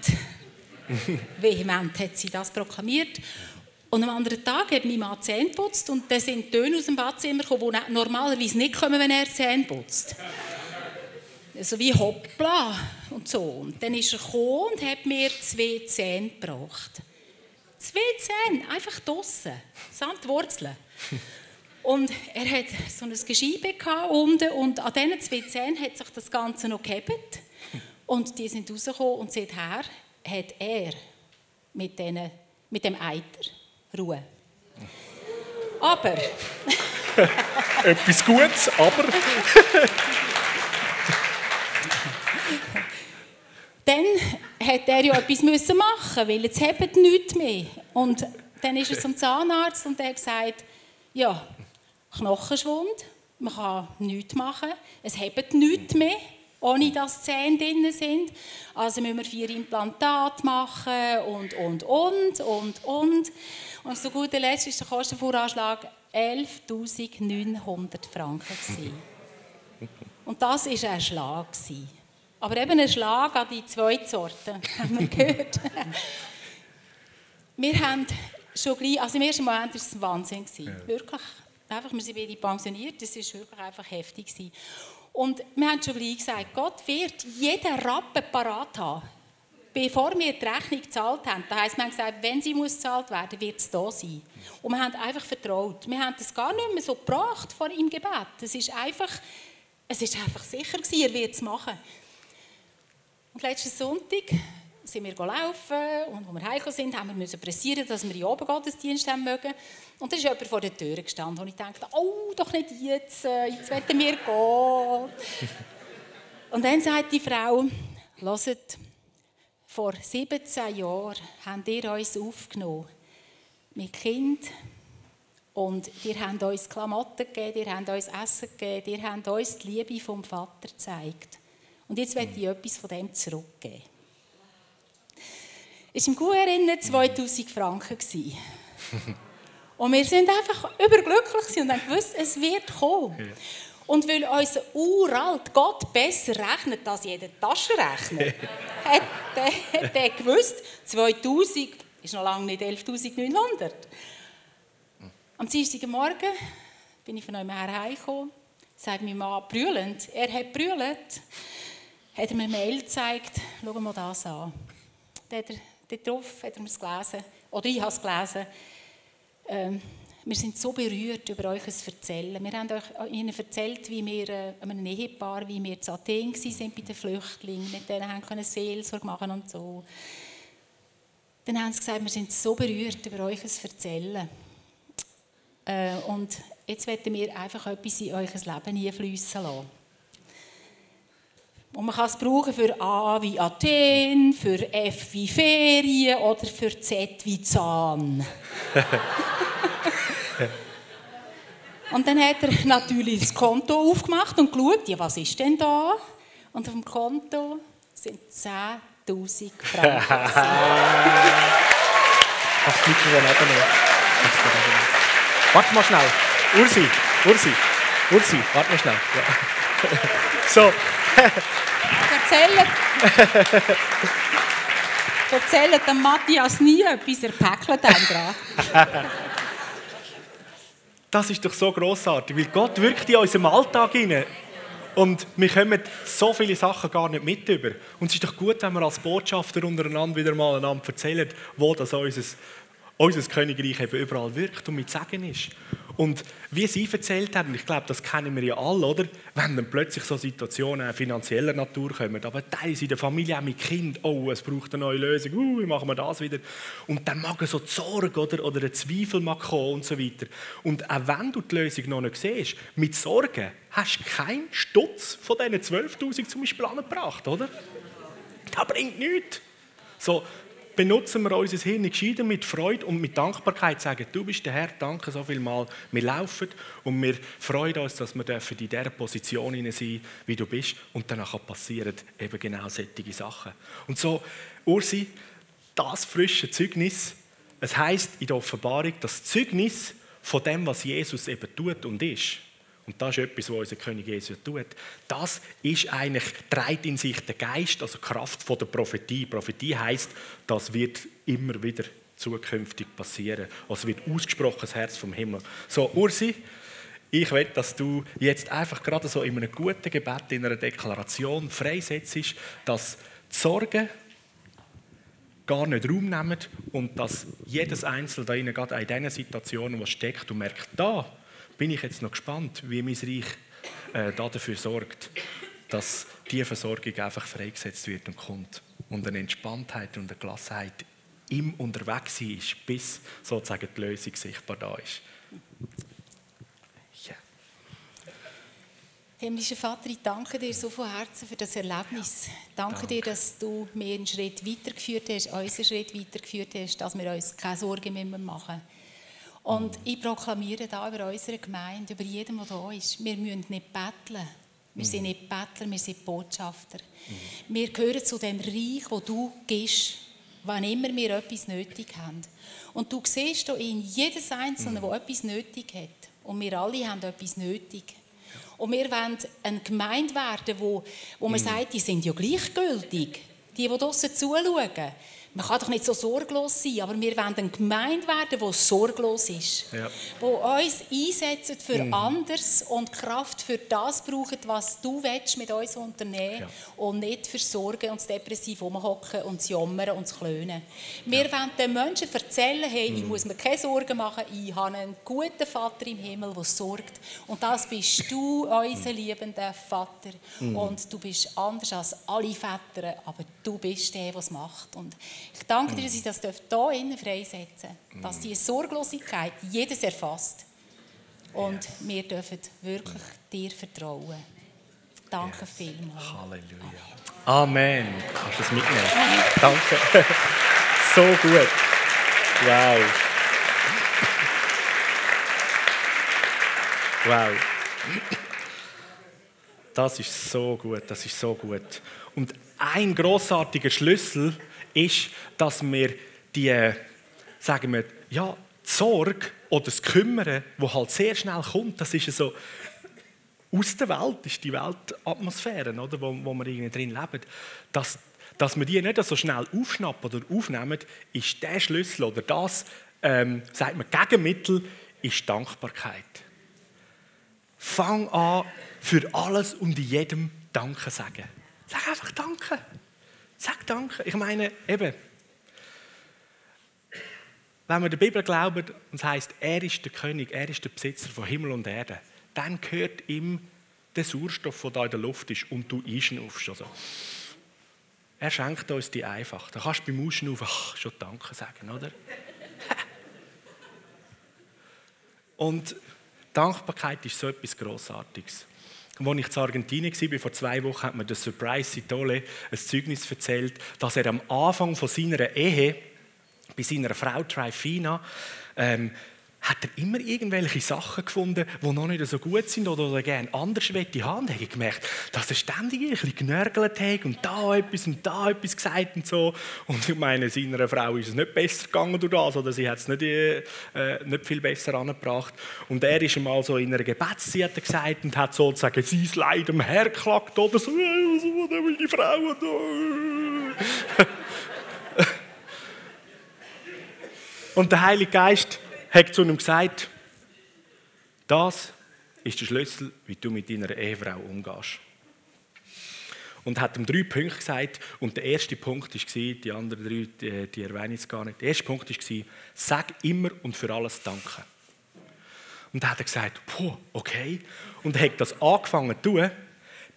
[laughs] vehement hat sie das proklamiert. Und am anderen Tag hat mein Mann Zähne geputzt und dann sind Töne aus dem Badzimmer gekommen, die normalerweise nicht kommen, wenn er Zähne putzt. So wie hoppla und so. Und dann ist er gekommen und hat mir zwei Zähne gebracht. Zwei Zähne, einfach draussen, samt Wurzeln. Und er hat so ein Gescheibe unten und an diesen zwei Zähnen hat sich das Ganze noch gehebt. Und die sind rausgekommen und seither hat er mit, denen, mit dem Eiter Ruhe. Aber. [laughs] Etwas Gutes, aber. [laughs] dann hat er ja etwas müssen machen, weil jetzt hebt nichts mehr. Und dann ist er zum Zahnarzt und der hat gesagt, ja, Knochenschwund, man kann nichts machen, es hebt nichts mehr, ohne dass Zähne drin sind. Also müssen wir vier Implantate machen und, und, und, und, und. Und zu guter Letzt war der Kostenvoranschlag 11.900 Franken. Und das war ein Schlag. Aber eben ein Schlag an die zweite Sorte, [laughs] haben wir gehört. wir haben schon gleich, also im ersten Moment war es ein Wahnsinn. Ja. Wirklich. Einfach, wir sind beide pensioniert, das war wirklich einfach heftig. Und wir haben schon gleich gesagt, Gott wird jeden Rappen parat haben. Bevor wir die Rechnung gezahlt haben, da heisst, wir haben gesagt, wenn sie muss gezahlt werden, wird es da sein. Und wir haben einfach vertraut. Wir haben das gar nicht mehr so gebracht vor im Gebet. Es ist einfach, es ist einfach sicher gewesen, er wird es machen. Und letzten Sonntag sind wir laufen und als wir heimgekommen sind, haben wir müssen pressieren, dass wir in oben Gottesdienst haben mögen. Und da ist jemand vor der Tür gestanden und ich dachte, oh, doch nicht jetzt, äh, jetzt wollen wir gehen. [laughs] und dann sagt die Frau, hört, vor 17 Jahren habt ihr uns aufgenommen mit Kind und ihr habt uns Klamotten gegeben, ihr habt uns Essen gegeben, ihr habt uns die Liebe vom Vater gezeigt. Und jetzt möchte ich etwas von dem zurückgeben. Es war im Guerinnen 2000 Franken. [laughs] Und wir sind einfach überglücklich und haben gewusst, es wird kommen. Und weil unser uralt Gott besser rechnet als jeder Taschenrechner, hat, hat er gewusst, 2000 ist noch lange nicht 11.900. Am Dienstagmorgen bin ich von einem her heimgekommen, sagt mein Mann brüllend, er hat brüllt hat er mir eine Mail gezeigt, schau mal das an. Da hat er, dort hat er es gelesen, oder ich habe es gelesen. Ähm, wir sind so berührt über euch Erzählen. Wir haben euch, Ihnen erzählt, wie wir, äh, einem Ehepaar, wie wir zu Athen waren bei den Flüchtlingen, mit denen haben können Seelsorge machen und so. Dann haben sie gesagt, wir sind so berührt über euch Erzählen. Äh, und jetzt wollen wir einfach etwas in euch Leben einfließen lassen. Und man kann es brauchen für A wie Athen, für F wie Ferien oder für Z wie Zahn. [laughs] und dann hat er natürlich das Konto aufgemacht und geschaut, ja, was ist denn da? Und auf dem Konto sind 10.000 Franken. [laughs] Das bleibt mir daneben Warte mal schnell. Ursi, Ursi, Ursi, warte mal schnell. Ja. [laughs] So, Erzählt, erzählt dem Matthias nie etwas, er päckelt einem gerade. [laughs] Das ist doch so großartig, weil Gott wirkt in unserem Alltag hinein. Und wir kommen so viele Sachen gar nicht mit über. Und es ist doch gut, wenn wir als Botschafter untereinander wieder mal einander erzählen, wo das unser, unser Königreich eben überall wirkt und mit Segen ist. Und wie Sie erzählt haben, ich glaube, das kennen wir ja alle, oder? Wenn dann plötzlich so Situationen finanzieller Natur kommen, aber teilweise in der Familie auch mit Kind, oh, es braucht eine neue Lösung, uh, wie machen wir das wieder? Und dann mag so die Sorge oder, oder ein Zweifel mal kommen und so weiter. Und auch wenn du die Lösung noch nicht siehst, mit Sorgen hast du keinen Stutz von diesen 12'000 zum Beispiel angebracht, oder? Das bringt nichts. So, benutzen wir unser Hirn gescheiter mit Freude und mit Dankbarkeit, sagen, du bist der Herr, danke so viel mal. Wir laufen und wir freuen uns, dass wir in dieser Position sein wie du bist. Und danach passieren eben genau solche Sachen. Und so, Ursi, das frische Zeugnis, es heißt in der Offenbarung, das Zeugnis von dem, was Jesus eben tut und ist, und das ist etwas, was unser König Jesus tut. Das ist eigentlich, trägt in sich der Geist, also Kraft von der Prophetie. Prophetie heißt, das wird immer wieder zukünftig passieren. Also wird ausgesprochen das Herz vom Himmel. So, Ursi, ich will, dass du jetzt einfach gerade so in einem guten Gebet, in einer Deklaration freisetzt, dass die Sorgen gar nicht Raum nehmen und dass jedes Einzelne da gerade in diesen Situationen, wo steckt und merkt, da bin ich jetzt noch gespannt, wie mein Reich äh, dafür sorgt, dass die Versorgung einfach freigesetzt wird und kommt. Und eine Entspanntheit und eine Gelassenheit im Unterwegssein ist, bis sozusagen die Lösung sichtbar da ist. Yeah. Himmlischer Vater, ich danke dir so von Herzen für das Erlebnis. Danke, danke. dir, dass du mir einen Schritt weitergeführt hast, unseren Schritt weitergeführt hast, dass wir uns keine Sorgen mehr machen müssen und ich proklamiere da über unsere Gemeinde, über jeden, der da ist, wir müssen nicht betteln. Wir sind mhm. nicht Bettler, wir sind Botschafter. Wir gehören zu dem Reich, wo du gehst, wann immer wir etwas nötig haben. Und du siehst in jedes Einzelne, mhm. etwas nötig hat. Und wir alle haben etwas nötig. Und wir wollen eine Gemeinde werden, wo, wo man mhm. sagt, die sind ja gleichgültig. Die, die draussen zuschauen man kann doch nicht so sorglos sein, aber wir wollen eine Gemeinde werden, die sorglos ist. Ja. Die uns einsetzt für mhm. anderes und Kraft für das braucht, was du willst mit uns unternehmen ja. und nicht für Sorgen und das Depressiv rumhocken und das Jammern und das Klönen. Wir ja. wollen den Menschen erzählen, hey, mhm. ich muss mir keine Sorgen machen, ich habe einen guten Vater im Himmel, der sorgt. Und das bist du, unser mhm. liebender Vater. Mhm. Und du bist anders als alle Väter, aber du bist der, der es macht. Und ich danke dir, dass ich das hier innen freisetzen darf, dass diese Sorglosigkeit jedes erfasst. Und yes. wir dürfen wirklich dir vertrauen. Danke yes. vielmals. Halleluja. Amen. Kannst du das mitnehmen? [laughs] Danke. [laughs] so gut. Wow. Wow. Das ist so gut, das ist so gut. Und ein großartiger Schlüssel ist, dass wir die, sagen wir, ja, die Sorge oder das Kümmern, wo halt sehr schnell kommt, das ist so aus der Welt, ist die Weltatmosphäre, oder, wo, wo wir irgendwie drin leben, dass, dass wir die nicht so schnell aufschnappen oder aufnehmen, ist der Schlüssel oder das, ähm, sagt man, Gegenmittel, ist Dankbarkeit. Fang an, für alles und jedem Danke sagen. Sag einfach Danke. Sag Danke. Ich meine, eben, wenn wir der Bibel glauben und es heißt, er ist der König, er ist der Besitzer von Himmel und Erde, dann gehört ihm der Sauerstoff, der da in der Luft ist und du einschnaufst. Also, er schenkt uns die einfach. Da kannst du beim Ausschnaufen schon Danke sagen, oder? [laughs] und Dankbarkeit ist so etwas Grossartiges. Als ich in Argentinien war, vor zwei Wochen, hat mir der Surprise Sitole ein Zeugnis erzählt, dass er am Anfang von seiner Ehe bei seiner Frau Trifina ähm, hat er immer irgendwelche Sachen gefunden, die noch nicht so gut sind oder er gerne anders möchte haben. habe ich gemerkt, dass er ständig ein bisschen genörgelt hat und da etwas und da etwas gesagt und so. Und ich meine, seiner Frau ist es nicht besser gegangen durch das oder sie hat es nicht, äh, nicht viel besser angebracht. Und er ist einmal so in einer Gebetszeit gesagt und hat sozusagen sein Leid am hergeklagt oder so, was will die Frau da? [laughs] Und der Heilige Geist hat zu ihm gesagt, das ist der Schlüssel, wie du mit deiner Ehefrau umgehst. Und hat ihm drei Punkte gesagt. Und der erste Punkt war, die anderen drei, die, die erwähne ich jetzt gar nicht. Der erste Punkt war, sag immer und für alles Danke. Und dann hat er gesagt, Puh, okay. Und er hat das angefangen zu tun,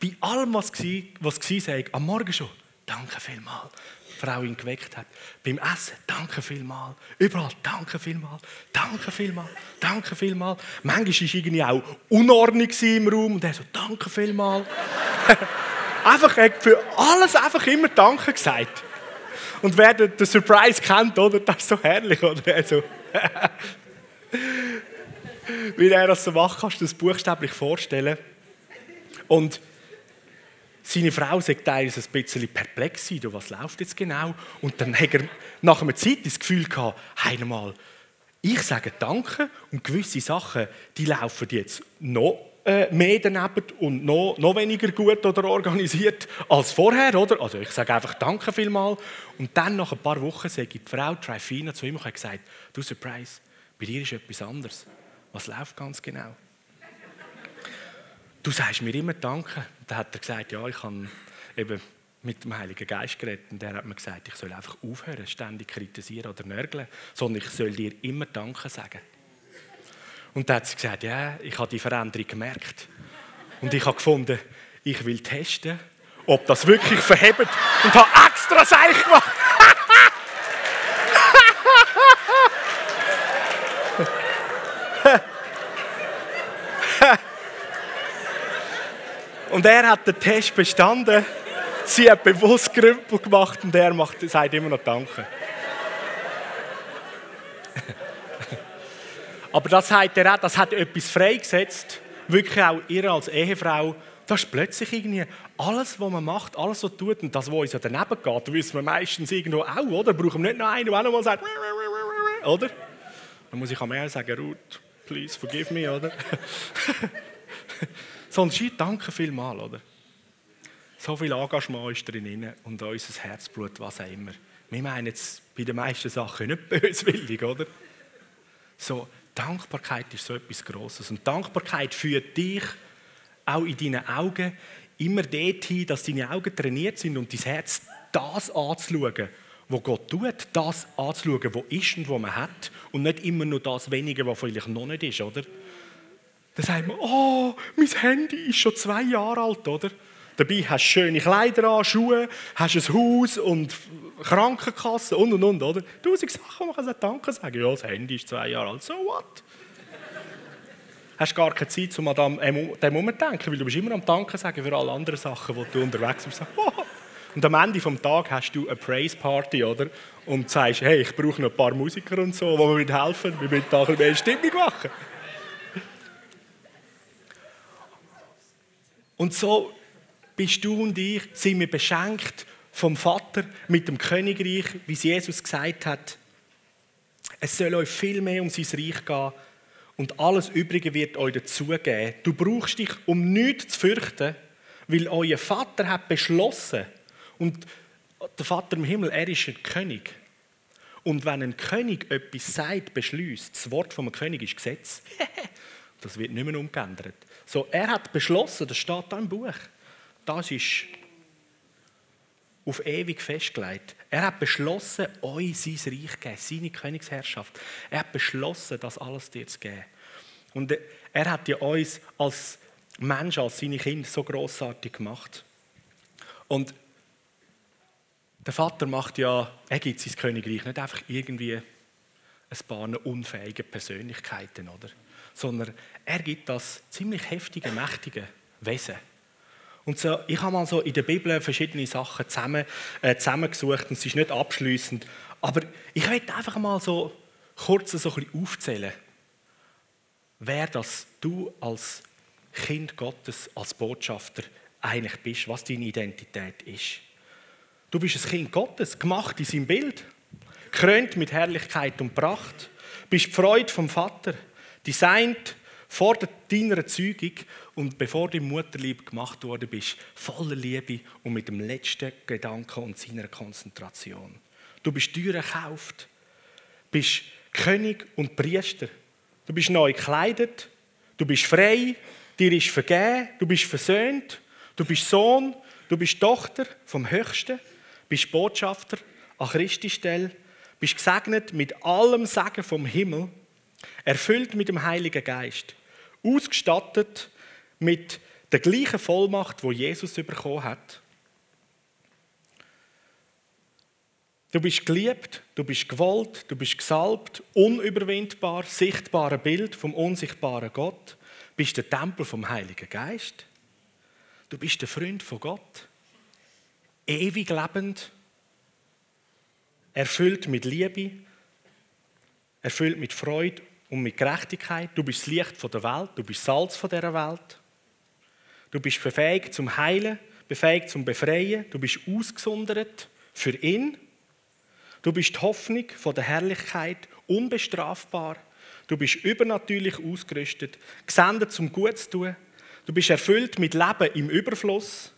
bei allem, was war, was war, am Morgen schon. Danke vielmals. Frau ihn geweckt hat. Beim Essen, danke vielmal. Überall, danke vielmal. Danke vielmal. Danke vielmal. Manchmal war irgendwie auch Unordnung im Raum und er so, danke vielmal. [laughs] einfach, für alles einfach immer Danke gesagt. Und wer den Surprise kennt, oder? Das ist so herrlich, oder? Also, [laughs] wie er das so macht, kannst du das buchstäblich vorstellen. Und seine Frau sagt teilweise ein bisschen perplex sein, was läuft jetzt genau? Und dann hat er nach einer Zeit das Gefühl gehabt, einmal, ich sage Danke und gewisse Sachen, die laufen jetzt noch äh, mehr daneben und noch, noch weniger gut oder organisiert als vorher, oder? Also ich sage einfach Danke vielmal. Und dann nach ein paar Wochen sagt die Frau Trifina zu ihm und hat gesagt, du Surprise, bei dir ist etwas anderes. Was läuft ganz genau? Du sagst mir immer Danke. Dann hat er gesagt, ja, ich habe eben mit dem Heiligen Geist geredet und der hat mir gesagt, ich soll einfach aufhören, ständig kritisieren oder nörgeln, sondern ich soll dir immer Danke sagen. Und dann hat sie gesagt, ja, ich habe die Veränderung gemerkt. Und ich habe gefunden, ich will testen, ob das wirklich verhebt und habe extra Seich gemacht. Und er hat den Test bestanden. Sie hat bewusst Grümpel gemacht und er macht, sagt immer noch Danke. [laughs] Aber das sagt er auch, das hat etwas freigesetzt, wirklich auch ihr als Ehefrau. Das ist plötzlich irgendwie alles, was man macht, alles, was tut und das, was uns ja daneben geht, wissen wir meistens irgendwo auch, oder? Brauchen wir nicht noch einen, der auch noch mal sagt, oder? Dann muss ich am Ende sagen, Ruth, please forgive me, oder? [laughs] Sondern schau, danke vielmal, oder? So viel Engagement ist drin und unser Herzblut, was auch immer. Wir meinen jetzt bei den meisten Sachen nicht böswillig, oder? So, Dankbarkeit ist so etwas Grosses. Und Dankbarkeit führt dich auch in deinen Augen immer dorthin, dass deine Augen trainiert sind und dein Herz das anzuschauen, was Gott tut, das anzuschauen, was ist und was man hat und nicht immer nur das Wenige, was vielleicht noch nicht ist, oder? Dann sagt man, oh, mein Handy ist schon zwei Jahre alt, oder? Dabei hast du schöne Kleider an, Schuhe, hast ein Haus und Krankenkasse und und und, oder? Tausend Sachen, man kann Danke sagen. Ja, das Handy ist zwei Jahre alt, so what? hast gar keine Zeit, um an dem Moment zu denken, weil du bist immer am Danke sagen für alle anderen Sachen, die du unterwegs bist. [laughs] Oh. Und am Ende des Tages hast du eine Praise Party, oder? Und sagst, hey, ich brauche noch ein paar Musiker und so, die mir helfen, wir müssen da ein bisschen mehr Stimmung machen. Und so bist du und ich, sind wir beschenkt vom Vater mit dem Königreich, wie es Jesus gesagt hat. Es soll euch viel mehr um sein Reich gehen und alles Übrige wird euch dazugeben. Du brauchst dich um nichts zu fürchten, weil euer Vater hat beschlossen und der Vater im Himmel, er ist ein König. Und wenn ein König etwas sagt, beschließt, das Wort vom König ist Gesetz, [laughs] das wird nicht mehr umgeändert. So, er hat beschlossen, das steht da im Buch, das ist auf ewig festgelegt. Er hat beschlossen, euch sein Reich zu geben, seine Königsherrschaft. Er hat beschlossen, das alles dir zu geben. Und er hat ja uns als Mensch, als seine Kinder so großartig gemacht. Und der Vater macht ja, er gibt sein Königreich nicht einfach irgendwie ein paar unfähige Persönlichkeiten, oder? sondern er gibt das ziemlich heftige, mächtige Wesen. Und so, ich habe mal so in der Bibel verschiedene Sachen zusammen, äh, zusammengesucht und es ist nicht abschließend, aber ich möchte einfach mal so kurz so ein bisschen aufzählen, wer das du als Kind Gottes, als Botschafter eigentlich bist, was deine Identität ist. Du bist ein Kind Gottes, gemacht in seinem Bild, krönt mit Herrlichkeit und Pracht, bist die Freude vom Vater, designt vor deiner Erzeugung und bevor du Mutterlieb gemacht worden bist, voller Liebe und mit dem letzten Gedanken und seiner Konzentration. Du bist teuer gekauft, bist König und Priester. Du bist neu gekleidet, du bist frei, dir ist vergeben, du bist versöhnt, du bist Sohn, du bist Tochter vom Höchsten, bist Botschafter an Christi Stelle, bist gesegnet mit allem Segen vom Himmel, erfüllt mit dem Heiligen Geist, ausgestattet mit der gleichen Vollmacht, wo Jesus bekommen hat. Du bist geliebt, du bist gewollt, du bist gesalbt, unüberwindbar, sichtbarer Bild vom unsichtbaren Gott, bist der Tempel vom Heiligen Geist. Du bist der Freund von Gott, ewig lebend, erfüllt mit Liebe, erfüllt mit Freude und mit Gerechtigkeit. Du bist das Licht der Welt, du bist Salz von dieser Welt. Du bist befähigt zum Heilen, befähigt zum Befreien. Du bist ausgesondert für ihn. Du bist die Hoffnung der Herrlichkeit, unbestrafbar. Du bist übernatürlich ausgerüstet, gesendet zum Gut zu tun. Du bist erfüllt mit Leben im Überfluss.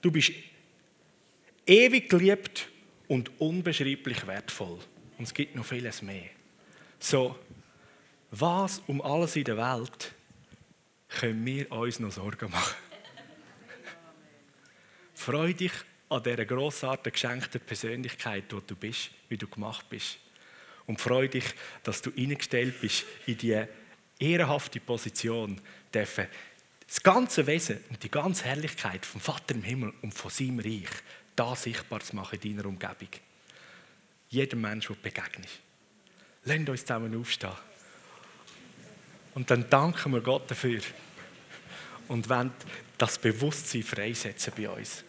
Du bist ewig geliebt und unbeschreiblich wertvoll. Und es gibt noch vieles mehr. So, was um alles in der Welt können wir uns noch Sorgen machen? Freu dich an dieser grossartigen geschenkten Persönlichkeit, die du bist, wie du gemacht bist. Und freu dich, dass du eingestellt bist in diese ehrenhafte Position, dürfen das ganze Wesen und die ganze Herrlichkeit vom Vater im Himmel und von seinem Reich da sichtbar zu machen in deiner Umgebung. Jedem Menschen, der begegnest. Lasst uns zusammen aufstehen. Und dann danken wir Gott dafür und wollen das Bewusstsein freisetzen bei uns.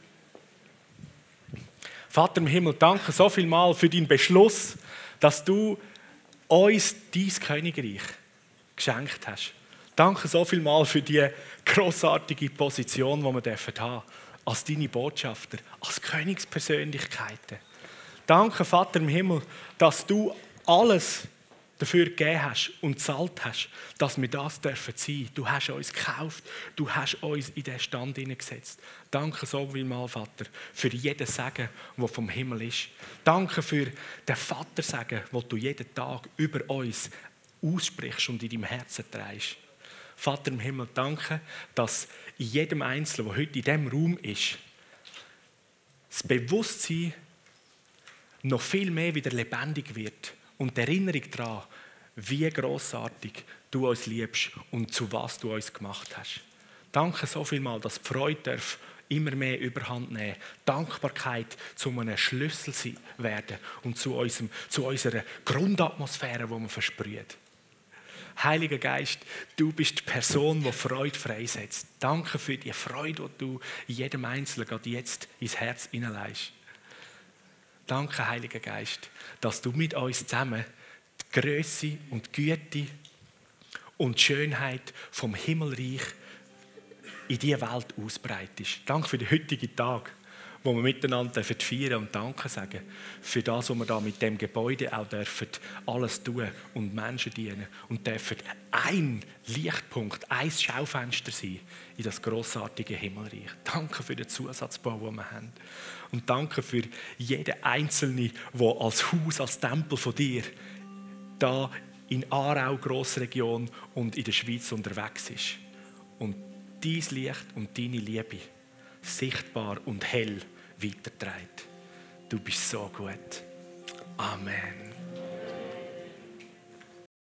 Vater im Himmel, danke so viel mal für deinen Beschluss, dass du uns dein Königreich geschenkt hast. Danke so viel mal für die großartige Position, die wir haben dürfen als deine Botschafter, als Königspersönlichkeiten. Danke, Vater im Himmel, dass du alles dafür gegeben hast und zahlt hast, dass wir das dürfen sein. Du hast uns gekauft, du hast uns in den Stand hineingesetzt. Danke so viel mal, Vater, für jeden Segen, der vom Himmel ist. Danke für den Vatersegen, den du jeden Tag über uns aussprichst und in deinem Herzen trägst. Vater im Himmel, danke, dass in jedem Einzelnen, der heute in diesem Raum ist, das Bewusstsein noch viel mehr wieder lebendig wird und die Erinnerung daran, wie großartig du uns liebst und zu was du uns gemacht hast. Danke so viel mal, dass die Freude darf immer mehr überhand nehmen. Dankbarkeit zu einem Schlüssel werden und zu, unserem, zu unserer Grundatmosphäre, die man versprüht. Heiliger Geist, du bist die Person, die Freude freisetzt. Danke für die Freude, die du jedem Einzelnen gerade jetzt ins Herz hineinleist. Danke, Heiliger Geist, dass du mit uns zusammen Größe und Güte und Schönheit vom Himmelreich in diese Welt ausbreitest. Danke für den heutigen Tag wo wir miteinander feiern und Danke sagen für das, was wir da mit dem Gebäude auch dürfen alles tun und Menschen dienen und dürfen ein Lichtpunkt, ein Schaufenster sein in das großartige Himmelreich. Danke für den Zusatzbau, den wir haben. Und danke für jeden Einzelnen, der als Haus, als Tempel von dir da in Aarau, Grossregion und in der Schweiz unterwegs ist. Und dein Licht und deine Liebe sichtbar und hell weiterträgt. Du bist so gut. Amen.